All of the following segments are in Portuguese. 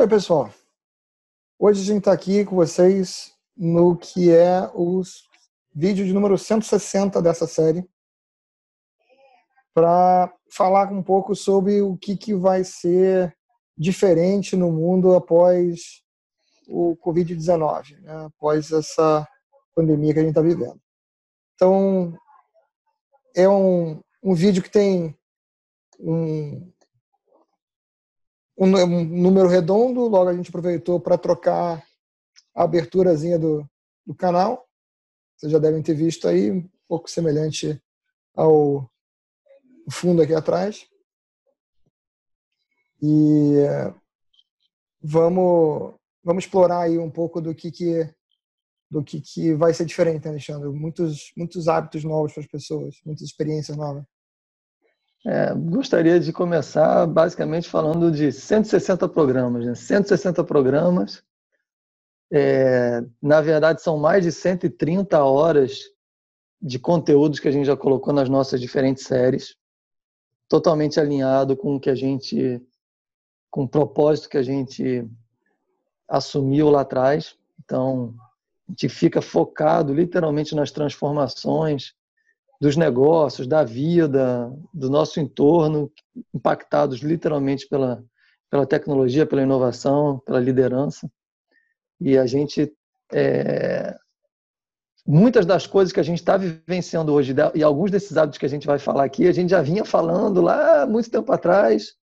Oi, pessoal. Hoje a gente está aqui com vocês no que é o vídeo de número 160 dessa série para falar um pouco sobre o que, que vai ser diferente no mundo após o Covid-19, né? após essa pandemia que a gente está vivendo. Então, é um, um vídeo que tem um, um número redondo, logo a gente aproveitou para trocar a aberturazinha do, do canal. Vocês já devem ter visto aí, um pouco semelhante ao fundo aqui atrás. E vamos, vamos explorar aí um pouco do que, que do que, que vai ser diferente, Alexandre. Muitos, muitos hábitos novos para as pessoas, muitas experiências novas. É, gostaria de começar basicamente falando de 160 programas. Né? 160 programas, é, na verdade, são mais de 130 horas de conteúdos que a gente já colocou nas nossas diferentes séries, totalmente alinhado com o que a gente, com o propósito que a gente assumiu lá atrás. Então, a gente fica focado literalmente nas transformações, dos negócios, da vida, do nosso entorno, impactados literalmente pela, pela tecnologia, pela inovação, pela liderança. E a gente. É, muitas das coisas que a gente está vivenciando hoje, e alguns desses hábitos que a gente vai falar aqui, a gente já vinha falando lá muito tempo atrás,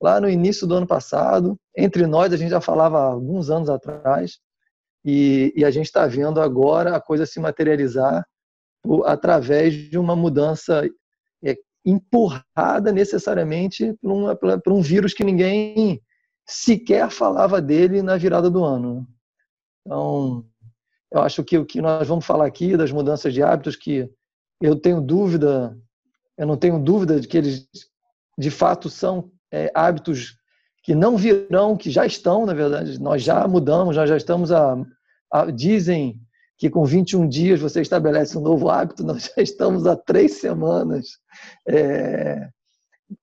lá no início do ano passado. Entre nós, a gente já falava alguns anos atrás. E, e a gente está vendo agora a coisa se materializar através de uma mudança é, empurrada necessariamente por, uma, por um vírus que ninguém sequer falava dele na virada do ano. Então, eu acho que o que nós vamos falar aqui das mudanças de hábitos, que eu tenho dúvida, eu não tenho dúvida de que eles de fato são é, hábitos que não virão, que já estão, na verdade, nós já mudamos, nós já estamos a, a dizem que com 21 dias você estabelece um novo hábito, nós já estamos há três semanas é,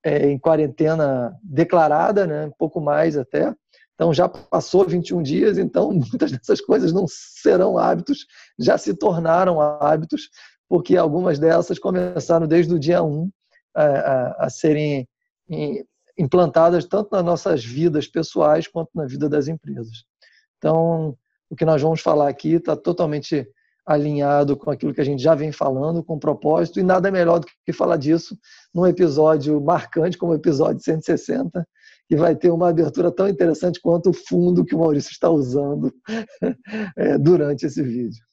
é, em quarentena declarada, né? um pouco mais até. Então já passou 21 dias, então muitas dessas coisas não serão hábitos, já se tornaram hábitos, porque algumas dessas começaram desde o dia 1 a, a, a serem implantadas tanto nas nossas vidas pessoais quanto na vida das empresas. Então, o que nós vamos falar aqui está totalmente alinhado com aquilo que a gente já vem falando, com propósito, e nada melhor do que falar disso num episódio marcante como o episódio 160, que vai ter uma abertura tão interessante quanto o fundo que o Maurício está usando é, durante esse vídeo.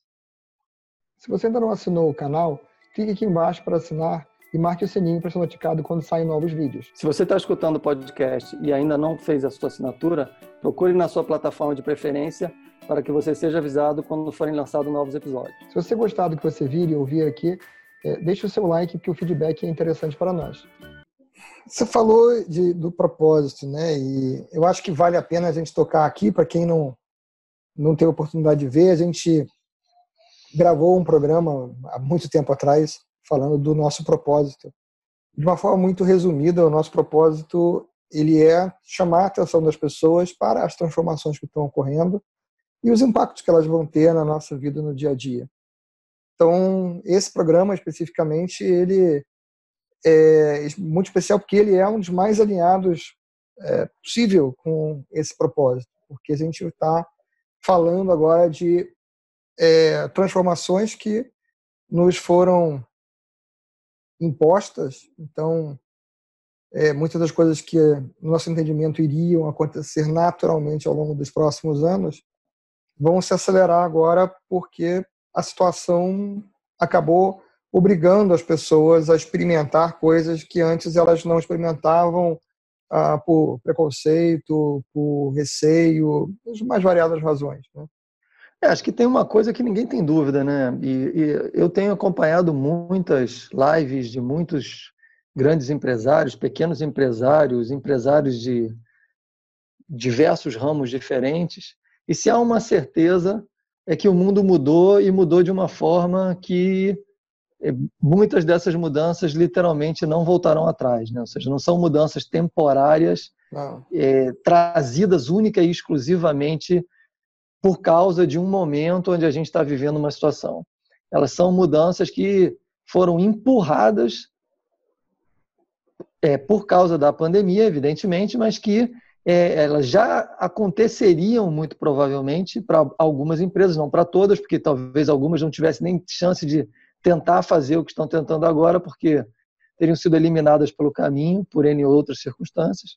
Se você ainda não assinou o canal, clique aqui embaixo para assinar e marque o sininho para ser notificado quando saem novos vídeos. Se você está escutando o podcast e ainda não fez a sua assinatura, procure na sua plataforma de preferência para que você seja avisado quando forem lançados novos episódios. Se você gostar do que você vir e ouvir aqui, é, deixe o seu like, que o feedback é interessante para nós. Você falou de, do propósito, né? E eu acho que vale a pena a gente tocar aqui, para quem não, não teve oportunidade de ver, a gente gravou um programa há muito tempo atrás falando do nosso propósito. De uma forma muito resumida, o nosso propósito ele é chamar a atenção das pessoas para as transformações que estão ocorrendo e os impactos que elas vão ter na nossa vida no dia a dia. Então, esse programa especificamente, ele é muito especial porque ele é um dos mais alinhados é, possível com esse propósito, porque a gente está falando agora de é, transformações que nos foram impostas. Então, é, muitas das coisas que, no nosso entendimento, iriam acontecer naturalmente ao longo dos próximos anos, vão se acelerar agora porque a situação acabou obrigando as pessoas a experimentar coisas que antes elas não experimentavam ah, por preconceito, por receio, as mais variadas razões. Né? É, acho que tem uma coisa que ninguém tem dúvida, né? E, e, eu tenho acompanhado muitas lives de muitos grandes empresários, pequenos empresários, empresários de diversos ramos diferentes. E se há uma certeza é que o mundo mudou e mudou de uma forma que é, muitas dessas mudanças literalmente não voltarão atrás, né? Ou seja, não são mudanças temporárias é, trazidas única e exclusivamente por causa de um momento onde a gente está vivendo uma situação. Elas são mudanças que foram empurradas é, por causa da pandemia, evidentemente, mas que é, elas já aconteceriam muito provavelmente para algumas empresas, não para todas, porque talvez algumas não tivessem nem chance de tentar fazer o que estão tentando agora, porque teriam sido eliminadas pelo caminho por N outras circunstâncias.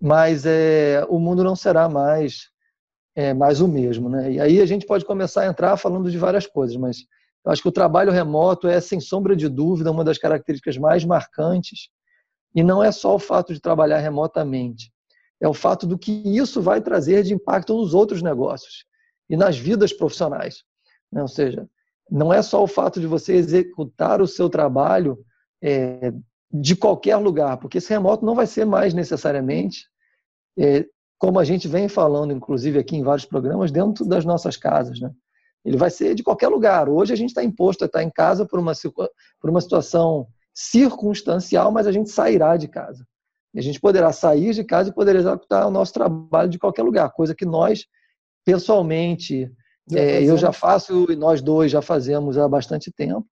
Mas é, o mundo não será mais é, mais o mesmo, né? E aí a gente pode começar a entrar falando de várias coisas, mas eu acho que o trabalho remoto é sem sombra de dúvida uma das características mais marcantes. E não é só o fato de trabalhar remotamente, é o fato do que isso vai trazer de impacto nos outros negócios e nas vidas profissionais. Né? Ou seja, não é só o fato de você executar o seu trabalho é, de qualquer lugar, porque esse remoto não vai ser mais necessariamente, é, como a gente vem falando, inclusive aqui em vários programas, dentro das nossas casas. Né? Ele vai ser de qualquer lugar. Hoje a gente está imposto a estar em casa por uma, por uma situação circunstancial, mas a gente sairá de casa. A gente poderá sair de casa e poder executar o nosso trabalho de qualquer lugar, coisa que nós, pessoalmente, é, eu já faço e nós dois já fazemos há bastante tempo,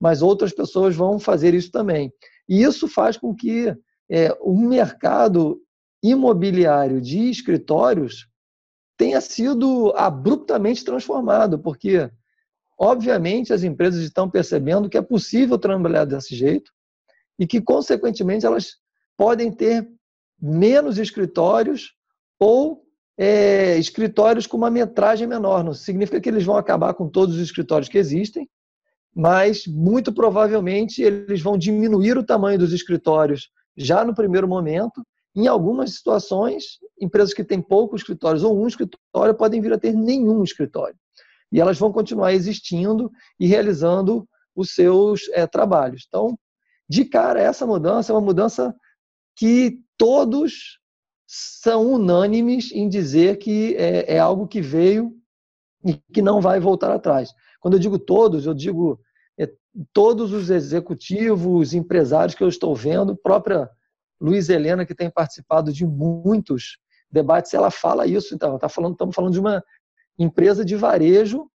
mas outras pessoas vão fazer isso também. E isso faz com que é, o mercado imobiliário de escritórios tenha sido abruptamente transformado, porque, obviamente, as empresas estão percebendo que é possível trabalhar desse jeito e que, consequentemente, elas podem ter menos escritórios ou é, escritórios com uma metragem menor. Não significa que eles vão acabar com todos os escritórios que existem, mas muito provavelmente eles vão diminuir o tamanho dos escritórios já no primeiro momento. Em algumas situações, empresas que têm poucos escritórios ou um escritório podem vir a ter nenhum escritório. E elas vão continuar existindo e realizando os seus é, trabalhos. Então, de cara, essa mudança é uma mudança que todos são unânimes em dizer que é, é algo que veio e que não vai voltar atrás. Quando eu digo todos, eu digo é, todos os executivos, empresários que eu estou vendo, própria Luiz Helena, que tem participado de muitos debates, ela fala isso. Então, tá falando, estamos falando de uma empresa de varejo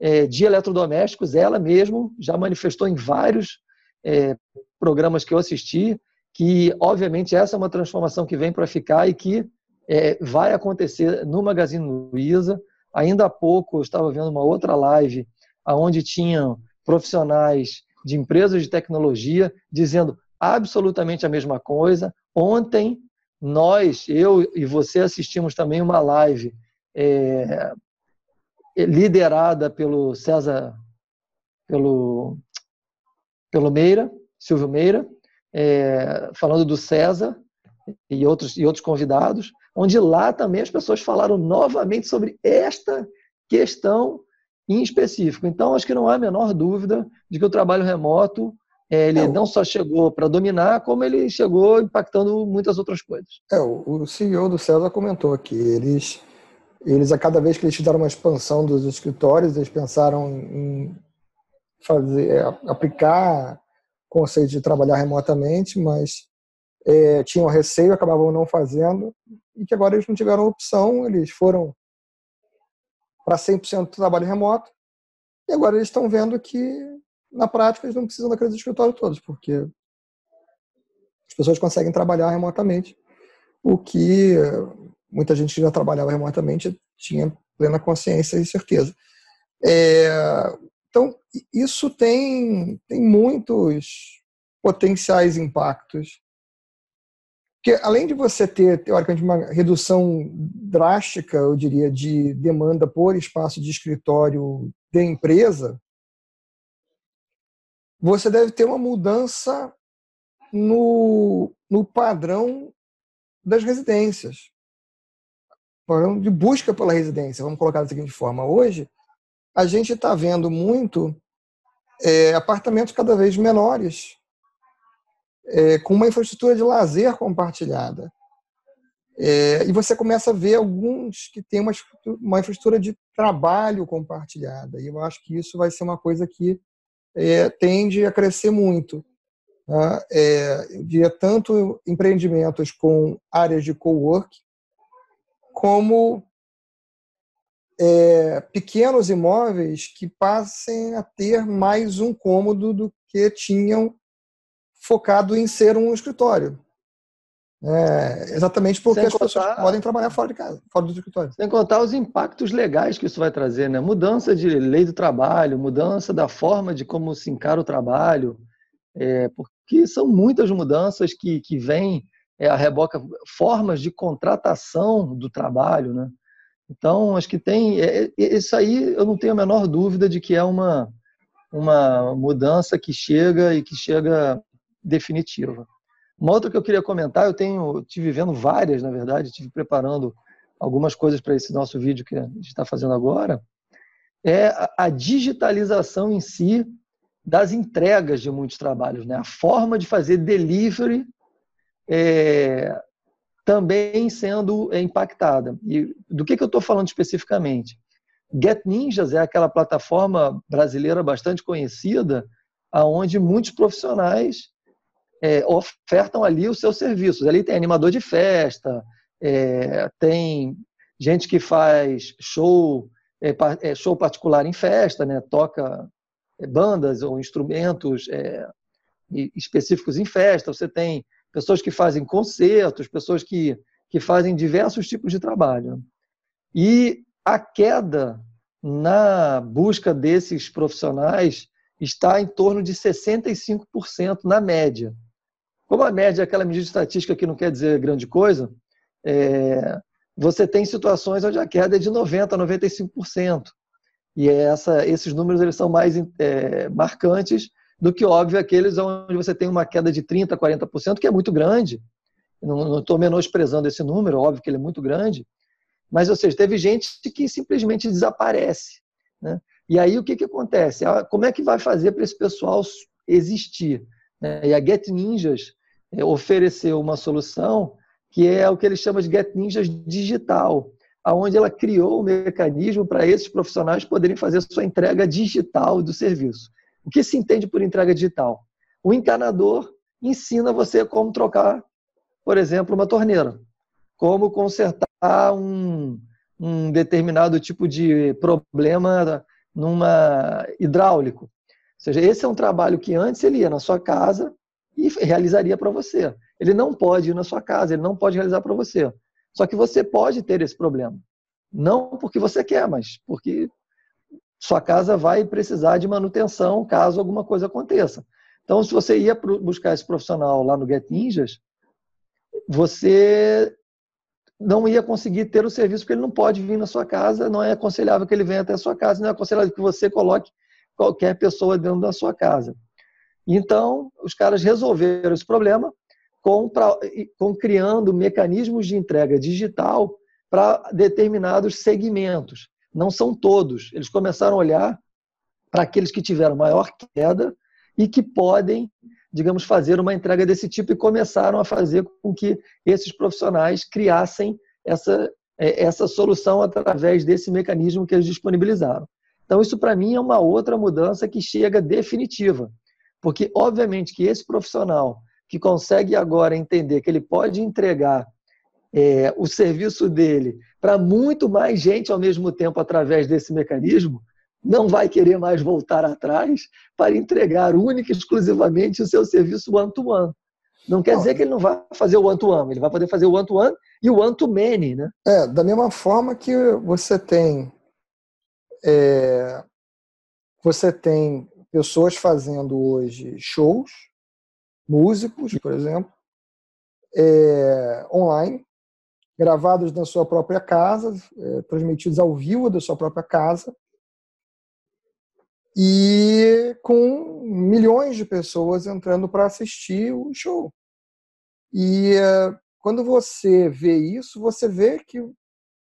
é, de eletrodomésticos, ela mesmo já manifestou em vários é, programas que eu assisti, que obviamente essa é uma transformação que vem para ficar e que é, vai acontecer no Magazine Luiza. Ainda há pouco eu estava vendo uma outra live onde tinham profissionais de empresas de tecnologia dizendo absolutamente a mesma coisa. Ontem nós, eu e você assistimos também uma live é, liderada pelo César, pelo, pelo Meira, Silvio Meira, é, falando do César e outros, e outros convidados, onde lá também as pessoas falaram novamente sobre esta questão em específico. Então, acho que não há a menor dúvida de que o trabalho remoto é, ele é, não só chegou para dominar, como ele chegou impactando muitas outras coisas. É, o CEO do César comentou que eles, eles a cada vez que eles fizeram uma expansão dos escritórios, eles pensaram em fazer, é, aplicar conceito de trabalhar remotamente, mas é, tinham receio, acabavam não fazendo, e que agora eles não tiveram opção, eles foram para 100% do trabalho remoto, e agora eles estão vendo que, na prática, eles não precisam daqueles escritórios todos, porque as pessoas conseguem trabalhar remotamente, o que muita gente que já trabalhava remotamente tinha plena consciência e certeza. É, então, isso tem, tem muitos potenciais impactos. Porque, além de você ter, teoricamente, uma redução drástica, eu diria, de demanda por espaço de escritório de empresa, você deve ter uma mudança no, no padrão das residências. Padrão de busca pela residência, vamos colocar da seguinte forma. Hoje, a gente está vendo muito é, apartamentos cada vez menores, é, com uma infraestrutura de lazer compartilhada. É, e você começa a ver alguns que têm uma, uma infraestrutura de trabalho compartilhada. E eu acho que isso vai ser uma coisa que é, tende a crescer muito. Né? É, tanto empreendimentos com áreas de co-work, como é, pequenos imóveis que passem a ter mais um cômodo do que tinham focado em ser um escritório. É, exatamente porque sem as contar, pessoas podem trabalhar fora de casa, fora do escritório. Sem contar os impactos legais que isso vai trazer, né? Mudança de lei do trabalho, mudança da forma de como se encara o trabalho, é, porque são muitas mudanças que, que vêm é, a reboca, formas de contratação do trabalho, né? Então, acho que tem. É, é, isso aí eu não tenho a menor dúvida de que é uma, uma mudança que chega e que chega definitiva. Uma outra que eu queria comentar, eu tenho, tive vendo várias, na verdade, tive preparando algumas coisas para esse nosso vídeo que a gente está fazendo agora, é a digitalização em si das entregas de muitos trabalhos, né? A forma de fazer delivery é, também sendo impactada. E do que, que eu estou falando especificamente? Get Ninjas é aquela plataforma brasileira bastante conhecida, aonde muitos profissionais é, ofertam ali os seus serviços. Ali tem animador de festa, é, tem gente que faz show, é, show particular em festa, né? toca bandas ou instrumentos específicos em festa. Você tem pessoas que fazem concertos, pessoas que, que fazem diversos tipos de trabalho. E a queda na busca desses profissionais está em torno de 65% na média. Como a média é aquela medida estatística que não quer dizer grande coisa, é, você tem situações onde a queda é de 90% a 95%. E essa, esses números eles são mais é, marcantes do que, óbvio, aqueles onde você tem uma queda de 30%, 40%, que é muito grande. Não estou menosprezando esse número, óbvio que ele é muito grande. Mas, ou seja, teve gente que simplesmente desaparece. Né? E aí o que, que acontece? Ah, como é que vai fazer para esse pessoal existir? Né? E a Get Ninjas é, ofereceu uma solução que é o que ele chama de Get Ninjas digital, aonde ela criou um mecanismo para esses profissionais poderem fazer sua entrega digital do serviço. O que se entende por entrega digital? O encanador ensina você como trocar, por exemplo, uma torneira, como consertar um, um determinado tipo de problema numa hidráulico. Ou seja, esse é um trabalho que antes ele ia na sua casa e realizaria para você. Ele não pode ir na sua casa, ele não pode realizar para você. Só que você pode ter esse problema. Não porque você quer, mas porque sua casa vai precisar de manutenção caso alguma coisa aconteça. Então, se você ia buscar esse profissional lá no Get Ninjas, você não ia conseguir ter o serviço porque ele não pode vir na sua casa, não é aconselhável que ele venha até a sua casa, não é aconselhável que você coloque qualquer pessoa dentro da sua casa. Então, os caras resolveram esse problema com, pra, com criando mecanismos de entrega digital para determinados segmentos. Não são todos. Eles começaram a olhar para aqueles que tiveram maior queda e que podem, digamos, fazer uma entrega desse tipo e começaram a fazer com que esses profissionais criassem essa, é, essa solução através desse mecanismo que eles disponibilizaram. Então, isso para mim é uma outra mudança que chega definitiva. Porque, obviamente, que esse profissional que consegue agora entender que ele pode entregar é, o serviço dele para muito mais gente ao mesmo tempo através desse mecanismo, não vai querer mais voltar atrás para entregar única e exclusivamente o seu serviço one-to-one. -one. Não quer dizer que ele não vai fazer o one-to-one, -one, ele vai poder fazer o one-to-one -one e o one-to-many. Né? É, da mesma forma que você tem é, você tem pessoas fazendo hoje shows, músicos, por exemplo, é, online, gravados na sua própria casa, é, transmitidos ao vivo da sua própria casa, e com milhões de pessoas entrando para assistir o show. E é, quando você vê isso, você vê que,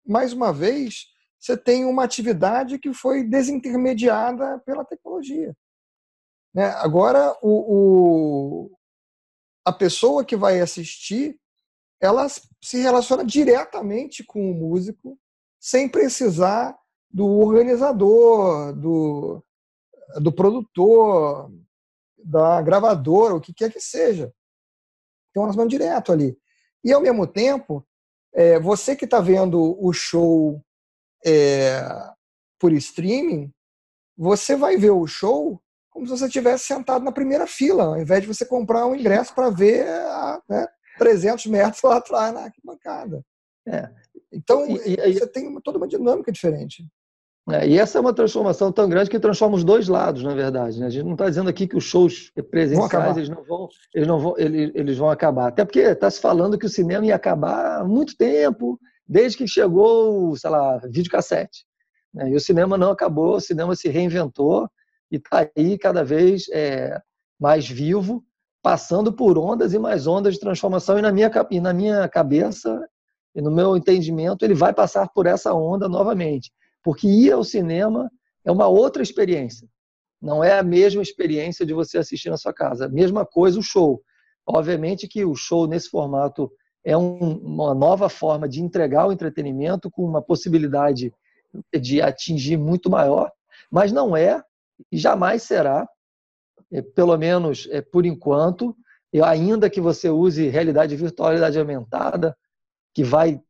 mais uma vez, você tem uma atividade que foi desintermediada pela tecnologia. Né? Agora, o, o, a pessoa que vai assistir, ela se relaciona diretamente com o músico, sem precisar do organizador, do, do produtor. da gravadora, o que quer que seja. Tem um relacionamento direto ali. E, ao mesmo tempo, é, você que está vendo o show é, por streaming, você vai ver o show como se você estivesse sentado na primeira fila, ao invés de você comprar um ingresso para ver a, né, 300 metros lá atrás na arquibancada. É. Então, e, e, você tem toda uma dinâmica diferente. É, e essa é uma transformação tão grande que transforma os dois lados, na verdade. Né? A gente não está dizendo aqui que os shows presenciais eles não vão, eles não vão, eles, eles vão acabar. Até porque está se falando que o cinema ia acabar há muito tempo, desde que chegou, sei lá, videocassete. Né? E o cinema não acabou, o cinema se reinventou e está aí cada vez é, mais vivo, passando por ondas e mais ondas de transformação. E na minha, e na minha cabeça e no meu entendimento, ele vai passar por essa onda novamente porque ir ao cinema é uma outra experiência. Não é a mesma experiência de você assistir na sua casa. Mesma coisa o show. Obviamente que o show nesse formato é um, uma nova forma de entregar o entretenimento com uma possibilidade de atingir muito maior, mas não é e jamais será, pelo menos é, por enquanto, ainda que você use realidade virtual, realidade aumentada, que vai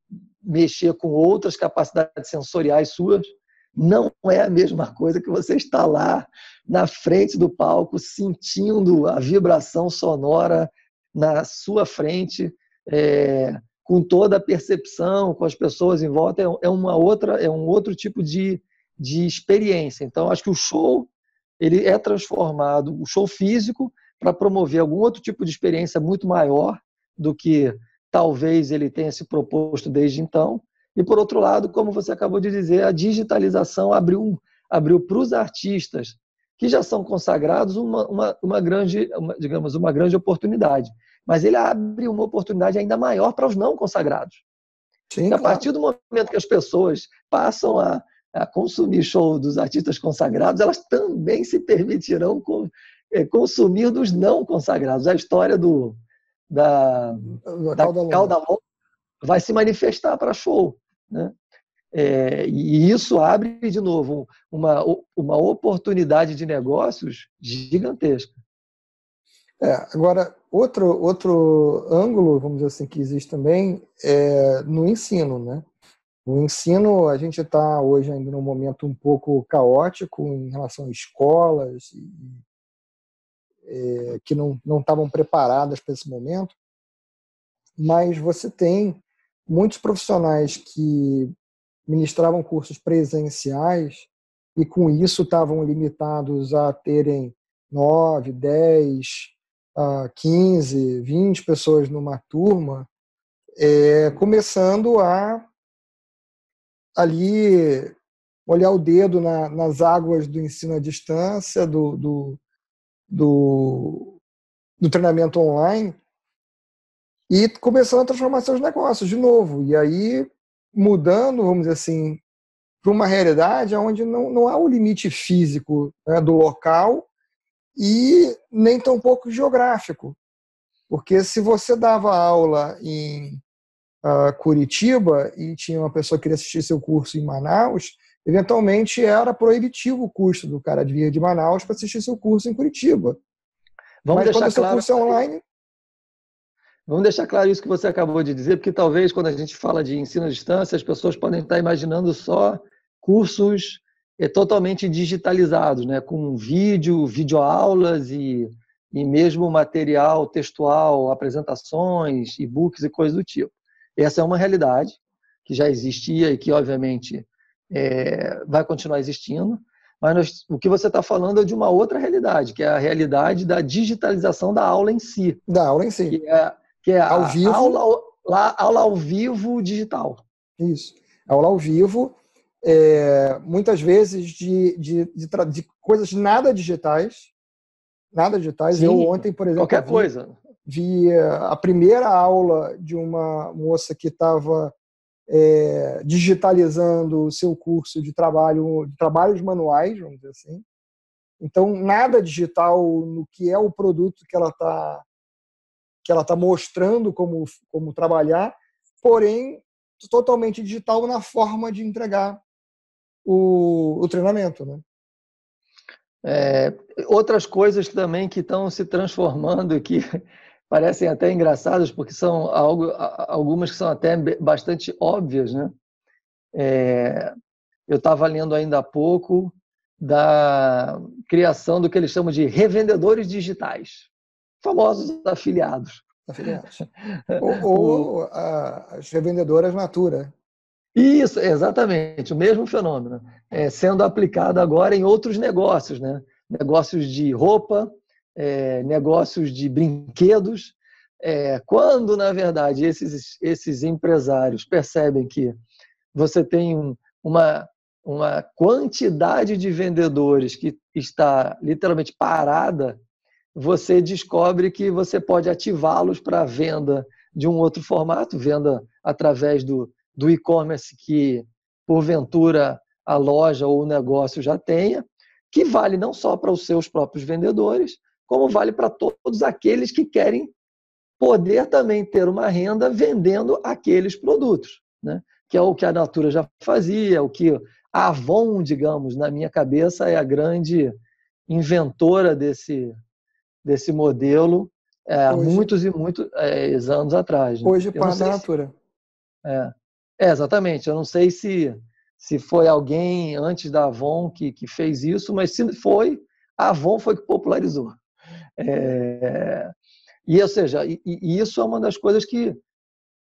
mexer com outras capacidades sensoriais suas, não é a mesma coisa que você estar lá na frente do palco, sentindo a vibração sonora na sua frente, é, com toda a percepção, com as pessoas em volta, é, é uma outra, é um outro tipo de, de experiência. Então, acho que o show ele é transformado, o show físico, para promover algum outro tipo de experiência muito maior do que talvez ele tenha se proposto desde então. E, por outro lado, como você acabou de dizer, a digitalização abriu, abriu para os artistas que já são consagrados uma, uma, uma grande, uma, digamos, uma grande oportunidade. Mas ele abre uma oportunidade ainda maior para os não consagrados. Sim, a partir do momento que as pessoas passam a, a consumir show dos artistas consagrados, elas também se permitirão é, consumir dos não consagrados. A história do, da, da cauda longa vai se manifestar para show. Né? É, e isso abre, de novo, uma, uma oportunidade de negócios gigantesca. É, agora, outro, outro ângulo, vamos dizer assim, que existe também é no ensino. Né? No ensino, a gente está hoje ainda num momento um pouco caótico em relação a escolas e, é, que não estavam preparadas para esse momento, mas você tem muitos profissionais que ministravam cursos presenciais e com isso estavam limitados a terem 9, 10, 15, 20 pessoas numa turma, é, começando a ali olhar o dedo na, nas águas do ensino à distância, do, do, do, do treinamento online e começando a transformar seus negócios de novo. E aí mudando, vamos dizer assim, para uma realidade onde não, não há o limite físico né, do local e nem tão pouco geográfico. Porque se você dava aula em uh, Curitiba e tinha uma pessoa que queria assistir seu curso em Manaus, eventualmente era proibitivo o custo do cara de vir de Manaus para assistir seu curso em Curitiba. Vamos Mas quando seu claro... curso é online... Vamos deixar claro isso que você acabou de dizer, porque talvez quando a gente fala de ensino à distância, as pessoas podem estar imaginando só cursos é, totalmente digitalizados, né? com vídeo, videoaulas e, e mesmo material textual, apresentações, e-books e coisas do tipo. Essa é uma realidade que já existia e que, obviamente, é, vai continuar existindo, mas nós, o que você está falando é de uma outra realidade, que é a realidade da digitalização da aula em si. Da aula em si. Que é, que é ao vivo. Aula, lá, aula ao vivo digital. Isso. Aula ao vivo, é, muitas vezes de, de, de, de, coisas nada digitais. Nada digitais. Sim, Eu ontem, por exemplo. Qualquer vi, coisa. Vi a primeira aula de uma moça que estava é, digitalizando o seu curso de trabalho, de trabalhos manuais, vamos dizer assim. Então, nada digital no que é o produto que ela está que ela está mostrando como, como trabalhar, porém totalmente digital na forma de entregar o, o treinamento, né? É, outras coisas também que estão se transformando que parecem até engraçadas, porque são algo, algumas que são até bastante óbvias. Né? É, eu estava lendo ainda há pouco da criação do que eles chamam de revendedores digitais, famosos afiliados. Afiliados. ou, ou a, as revendedoras Natura. Isso, exatamente, o mesmo fenômeno, é, sendo aplicado agora em outros negócios, né? negócios de roupa, é, negócios de brinquedos, é, quando, na verdade, esses, esses empresários percebem que você tem uma, uma quantidade de vendedores que está literalmente parada, você descobre que você pode ativá-los para venda de um outro formato, venda através do, do e-commerce que, porventura, a loja ou o negócio já tenha, que vale não só para os seus próprios vendedores, como vale para todos aqueles que querem poder também ter uma renda vendendo aqueles produtos, né? que é o que a Natura já fazia, o que a Avon, digamos, na minha cabeça, é a grande inventora desse, desse modelo é, há muitos e muitos é, anos atrás. Né? Hoje, para a Natura. Se... É. é, exatamente. Eu não sei se se foi alguém antes da Avon que, que fez isso, mas se foi, a Avon foi que popularizou. É, e, ou seja, e, e isso é uma das coisas que,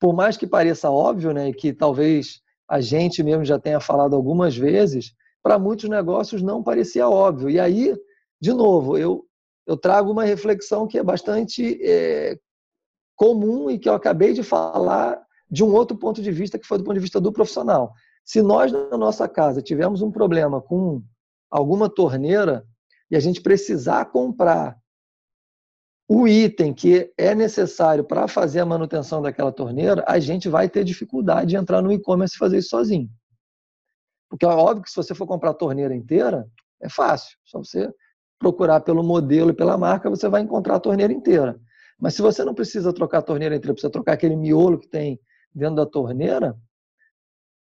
por mais que pareça óbvio, né, que talvez a gente mesmo já tenha falado algumas vezes, para muitos negócios não parecia óbvio. E aí, de novo, eu, eu trago uma reflexão que é bastante é, comum e que eu acabei de falar de um outro ponto de vista, que foi do ponto de vista do profissional. Se nós, na nossa casa, tivermos um problema com alguma torneira e a gente precisar comprar o item que é necessário para fazer a manutenção daquela torneira, a gente vai ter dificuldade de entrar no e-commerce e fazer isso sozinho. Porque é óbvio que se você for comprar a torneira inteira, é fácil. Só você procurar pelo modelo e pela marca, você vai encontrar a torneira inteira. Mas se você não precisa trocar a torneira inteira, precisa trocar aquele miolo que tem dentro da torneira,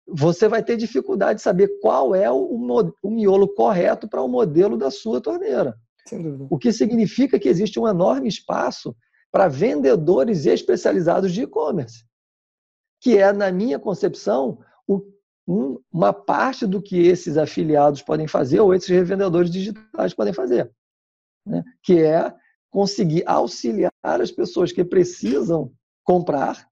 você vai ter dificuldade de saber qual é o, miolo correto para o modelo da sua torneira. O que significa que existe um enorme espaço para vendedores especializados de e-commerce, que é, na minha concepção, um, uma parte do que esses afiliados podem fazer ou esses revendedores digitais podem fazer, né? que é conseguir auxiliar as pessoas que precisam comprar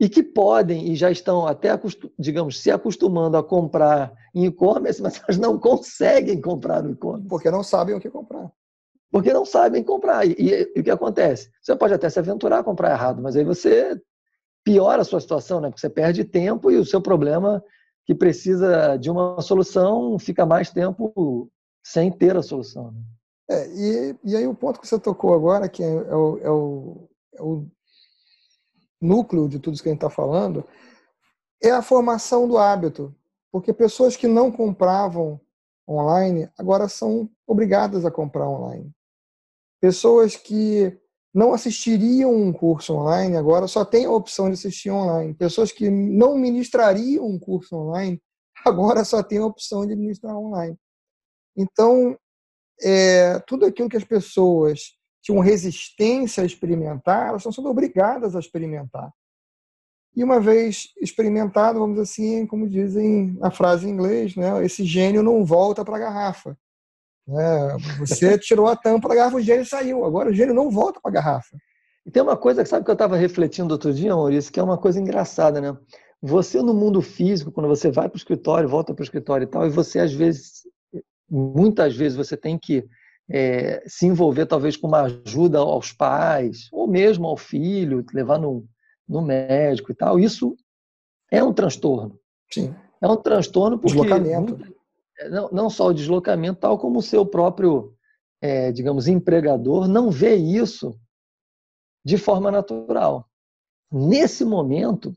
e que podem e já estão até, digamos, se acostumando a comprar em e-commerce, mas elas não conseguem comprar no e-commerce. Porque não sabem o que comprar. Porque não sabem comprar. E, e, e, o que acontece? Você pode até se aventurar a comprar errado, mas aí você piora a sua situação, né? Porque você perde tempo e o seu problema que precisa de uma solução fica mais tempo sem ter a solução. Né? É, e, e aí o ponto que você tocou agora, que é, é, o, é, o, é o núcleo de tudo isso que a gente está falando, é a formação do hábito. Porque pessoas que não compravam online agora são obrigadas a comprar online. Pessoas que não assistiriam um curso online agora só têm a opção de assistir online. Pessoas que não ministrariam um curso online agora só têm a opção de ministrar online. Então, é, tudo aquilo que as pessoas tinham resistência a experimentar, elas estão sendo obrigadas a experimentar. E uma vez experimentado, vamos dizer assim, como dizem na frase em inglês, né, esse gênio não volta para a garrafa. É, você tirou a tampa da garrafa, o gênio saiu. Agora o gênio não volta para a garrafa. E tem uma coisa que sabe que eu estava refletindo outro dia, Maurício, que é uma coisa engraçada, né? Você no mundo físico, quando você vai para o escritório, volta para o escritório e tal, e você às vezes, muitas vezes você tem que é, se envolver talvez com uma ajuda aos pais, ou mesmo ao filho, levar no, no médico e tal, isso é um transtorno. Sim. É um transtorno porque... Deslocamento. Não, não só o deslocamento, tal como o seu próprio, é, digamos, empregador não vê isso de forma natural. Nesse momento,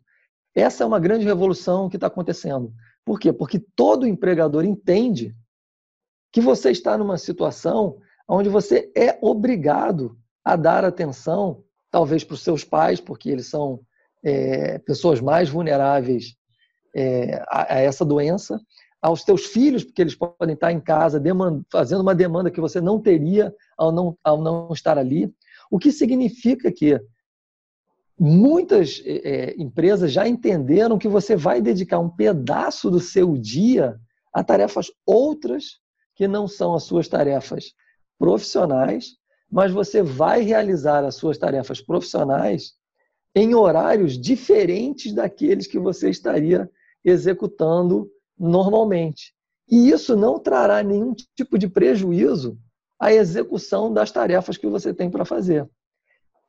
essa é uma grande revolução que está acontecendo. Por quê? Porque todo empregador entende que você está numa situação onde você é obrigado a dar atenção, talvez para os seus pais, porque eles são é, pessoas mais vulneráveis é, a, a, essa doença, aos teus filhos, porque eles podem estar em casa fazendo uma demanda que você não teria ao não, ao não estar ali. O que significa que muitas é, empresas já entenderam que você vai dedicar um pedaço do seu dia a tarefas outras que não são as suas tarefas profissionais, mas você vai realizar as suas tarefas profissionais em horários diferentes daqueles que você estaria executando normalmente. E isso não trará nenhum tipo de prejuízo à execução das tarefas que você tem para fazer.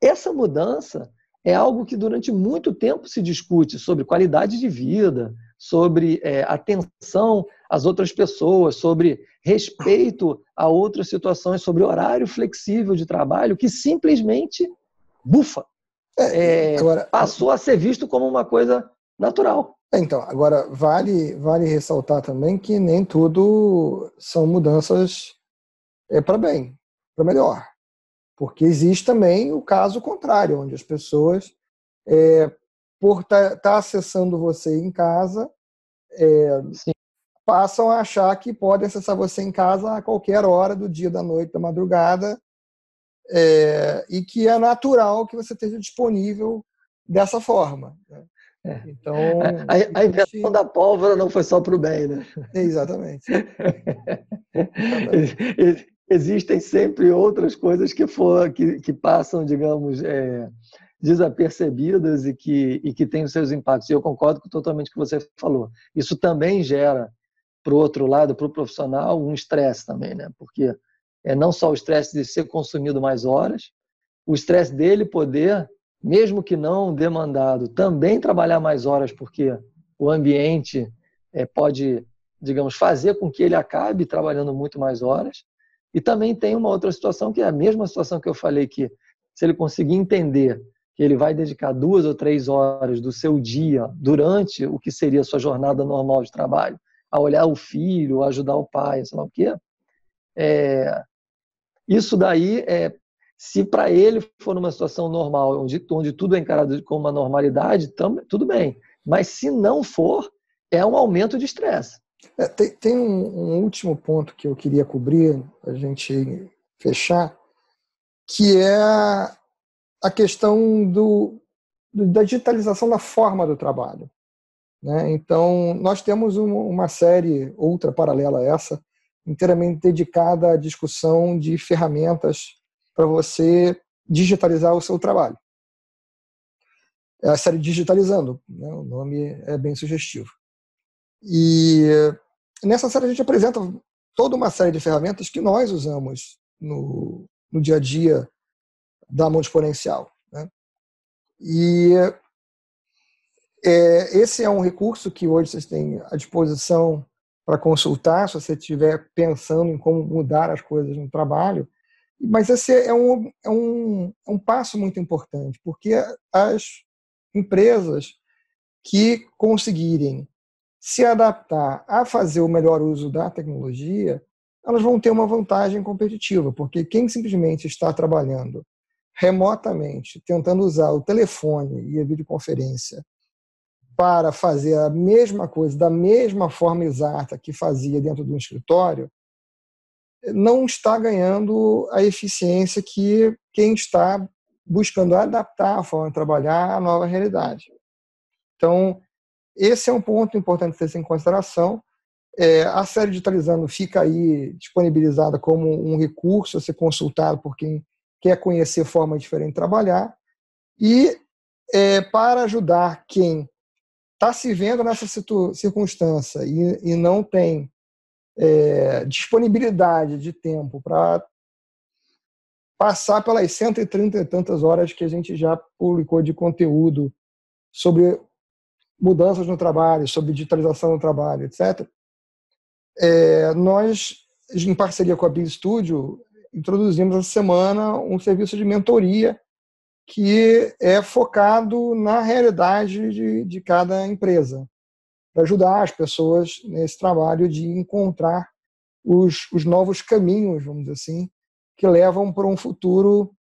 Essa mudança é algo que durante muito tempo se discute sobre qualidade de vida, sobre é, atenção às outras pessoas, sobre respeito a outras situações, sobre horário flexível de trabalho, que simplesmente bufa. É, é, agora, passou a ser visto como uma coisa natural. É, então, agora vale, vale ressaltar também que nem tudo são mudanças é, para bem, para melhor. Porque existe também o caso contrário, onde as pessoas, é, por estar tá, tá acessando você em casa, é, passam a achar que podem acessar você em casa a qualquer hora do dia, da noite, da madrugada, é, e que é natural que você esteja disponível dessa forma. Né? É. Então, a, a invenção da pólvora não foi só para o bem, né? Exatamente. Exatamente. Existem sempre outras coisas que, for, que, que passam, digamos, é, desapercebidas e que, e que têm os seus impactos. E eu concordo totalmente com o que você falou. Isso também gera, para o outro lado, para o profissional, um estresse também, né? Porque é não só o estresse de ser consumido mais horas, o estresse dele poder, mesmo que não demandado, também trabalhar mais horas, porque o ambiente é, pode, digamos, fazer com que ele acabe trabalhando muito mais horas. E também tem uma outra situação, que é a mesma situação que eu falei, que se ele conseguir entender que ele vai dedicar duas ou três horas do seu dia durante o que seria a sua jornada normal de trabalho, a olhar o filho, a ajudar o pai, sei lá o quê, é, isso daí, é, se para ele for numa situação normal, onde, onde tudo é encarado como uma normalidade, tam, tudo bem. Mas se não for, é um aumento de estresse. É, tem, tem um, um, último ponto que eu queria cobrir, a gente fechar, que é a questão do, da digitalização da forma do trabalho. Né? Então, nós temos uma série, outra paralela a essa, inteiramente dedicada à discussão de ferramentas para você digitalizar o seu trabalho. É a série Digitalizando, né? o nome é bem sugestivo. E nessa série a gente apresenta toda uma série de ferramentas que nós usamos no, no dia a dia da mão exponencial. Né? E é, esse é um recurso que hoje vocês têm à disposição para consultar, se você estiver pensando em como mudar as coisas no trabalho. Mas esse é um, é um, é um passo muito importante, porque as empresas que conseguirem se adaptar a fazer o melhor uso da tecnologia, elas vão ter uma vantagem competitiva, porque quem simplesmente está trabalhando remotamente, tentando usar o telefone e a videoconferência para fazer a mesma coisa da mesma forma exata que fazia dentro do escritório, não está ganhando a eficiência que quem está buscando adaptar a forma de trabalhar à nova realidade. Então, esse é um ponto importante ter em consideração. É, a série Digitalizando fica aí disponibilizada como um recurso a ser consultado por quem quer conhecer forma diferente de trabalhar. E é, para ajudar quem está se vendo nessa circunstância e, e não tem é, disponibilidade de tempo para passar pelas 130 e tantas horas que a gente já publicou de conteúdo sobre mudanças no trabalho, sobre digitalização no trabalho, etc. É, nós, em parceria com a Big Studio, introduzimos essa semana um serviço de mentoria que é focado na realidade de, de cada empresa, para ajudar as pessoas nesse trabalho de encontrar os, os novos caminhos, vamos dizer assim, que levam para um futuro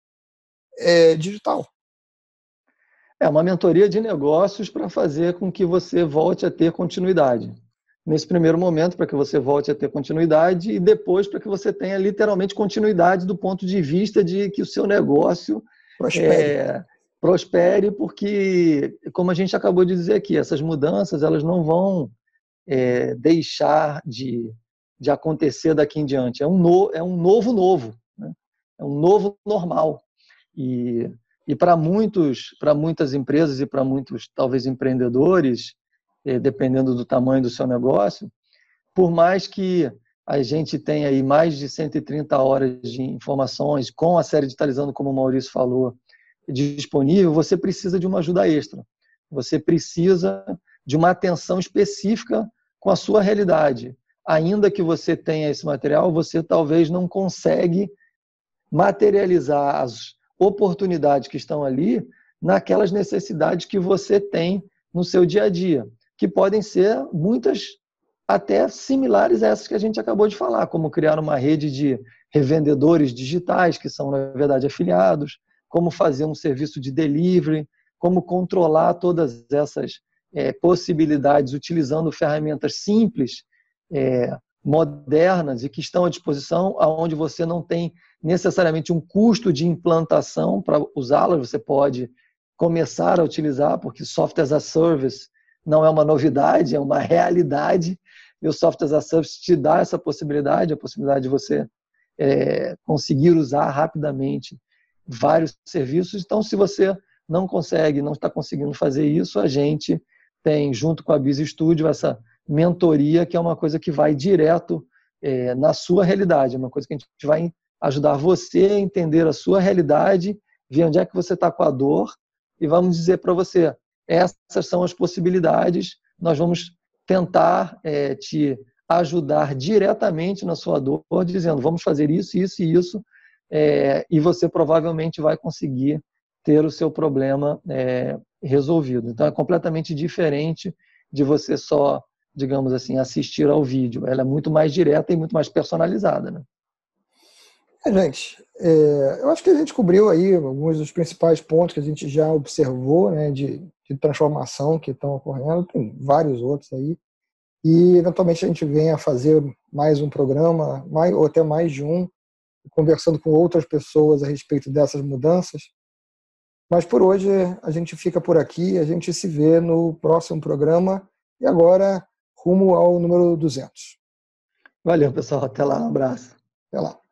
é, digital. É uma mentoria de negócios para fazer com que você volte a ter continuidade. Nesse primeiro momento para que você volte a ter continuidade e depois para que você tenha literalmente continuidade do ponto de vista de que o seu negócio prospere. É, prospere, porque, como a gente acabou de dizer aqui, essas mudanças elas não vão é, deixar de, de acontecer daqui em diante. É um, no, é um novo novo, né? é um novo normal. E, e para muitos, para muitas empresas e para muitos, talvez, empreendedores, dependendo do tamanho do seu negócio, por mais que a gente tenha aí mais de 130 horas de informações com a série digitalizando, como o Maurício falou, disponível, você precisa de uma ajuda extra. Você precisa de uma atenção específica com a sua realidade. Ainda que você tenha esse material, você talvez não consegue materializar as oportunidades que estão ali naquelas necessidades que você tem no seu dia a dia, que podem ser muitas até similares a essas que a gente acabou de falar, como criar uma rede de revendedores digitais, que são, na verdade, afiliados, como fazer um serviço de delivery, como controlar todas essas é, possibilidades utilizando ferramentas simples, é, modernas e que estão à disposição, aonde você não tem necessariamente um custo de implantação para usá-las, você pode começar a utilizar, porque software as a service não é uma novidade, é uma realidade, e o software as a service te dá essa possibilidade, a possibilidade de você é, conseguir usar rapidamente vários serviços. Então, se você não consegue, não está conseguindo fazer isso, a gente tem, junto com a Biz Studio, essa mentoria, que é uma coisa que vai direto é, na sua realidade, é uma coisa que a gente vai ajudar você a entender a sua realidade, ver onde é que você está com a dor e vamos dizer para você, essas são as possibilidades, nós vamos tentar é, te ajudar diretamente na sua dor, dizendo, vamos fazer isso, isso e isso, é, e você provavelmente vai conseguir ter o seu problema é, resolvido. Então é completamente diferente de você só, digamos assim, assistir ao vídeo. Ela é muito mais direta e muito mais personalizada, né? É, gente, é, eu acho que a gente cobriu aí alguns dos principais pontos que a gente já observou, né, de, de transformação que estão ocorrendo. Tem vários outros aí. E eventualmente a gente venha fazer mais um programa, mais, ou até mais de um, conversando com outras pessoas a respeito dessas mudanças. Mas por hoje a gente fica por aqui, a gente se vê no próximo programa e agora rumo ao número 200. Valeu, pessoal. Até lá. Um abraço. Até lá.